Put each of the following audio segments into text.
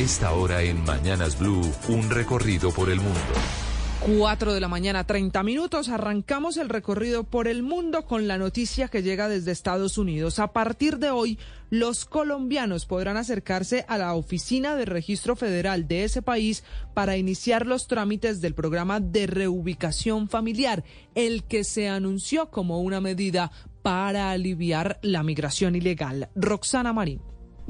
esta hora en Mañanas Blue, un recorrido por el mundo. 4 de la mañana, 30 minutos. Arrancamos el recorrido por el mundo con la noticia que llega desde Estados Unidos. A partir de hoy, los colombianos podrán acercarse a la oficina de registro federal de ese país para iniciar los trámites del programa de reubicación familiar, el que se anunció como una medida para aliviar la migración ilegal. Roxana Marín.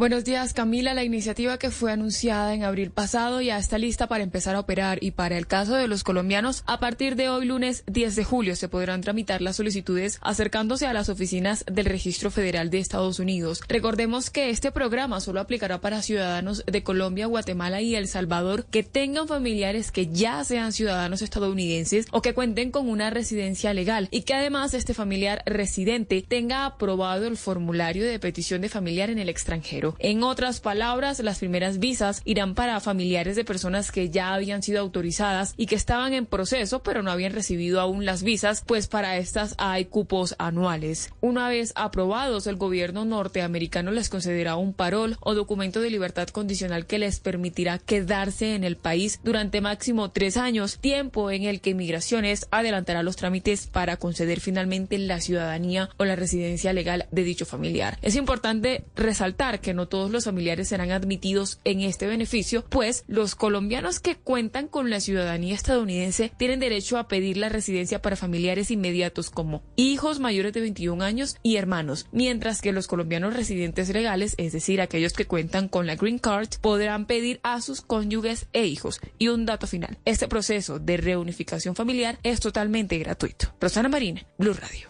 Buenos días, Camila. La iniciativa que fue anunciada en abril pasado ya está lista para empezar a operar y para el caso de los colombianos, a partir de hoy lunes 10 de julio se podrán tramitar las solicitudes acercándose a las oficinas del Registro Federal de Estados Unidos. Recordemos que este programa solo aplicará para ciudadanos de Colombia, Guatemala y El Salvador que tengan familiares que ya sean ciudadanos estadounidenses o que cuenten con una residencia legal y que además este familiar residente tenga aprobado el formulario de petición de familiar en el extranjero. En otras palabras, las primeras visas irán para familiares de personas que ya habían sido autorizadas y que estaban en proceso, pero no habían recibido aún las visas, pues para estas hay cupos anuales. Una vez aprobados, el gobierno norteamericano les concederá un parol o documento de libertad condicional que les permitirá quedarse en el país durante máximo tres años, tiempo en el que Migraciones adelantará los trámites para conceder finalmente la ciudadanía o la residencia legal de dicho familiar. Es importante resaltar que no todos los familiares serán admitidos en este beneficio, pues los colombianos que cuentan con la ciudadanía estadounidense tienen derecho a pedir la residencia para familiares inmediatos como hijos mayores de 21 años y hermanos, mientras que los colombianos residentes legales, es decir, aquellos que cuentan con la Green Card, podrán pedir a sus cónyuges e hijos. Y un dato final, este proceso de reunificación familiar es totalmente gratuito. Rosana Marina, Blue Radio.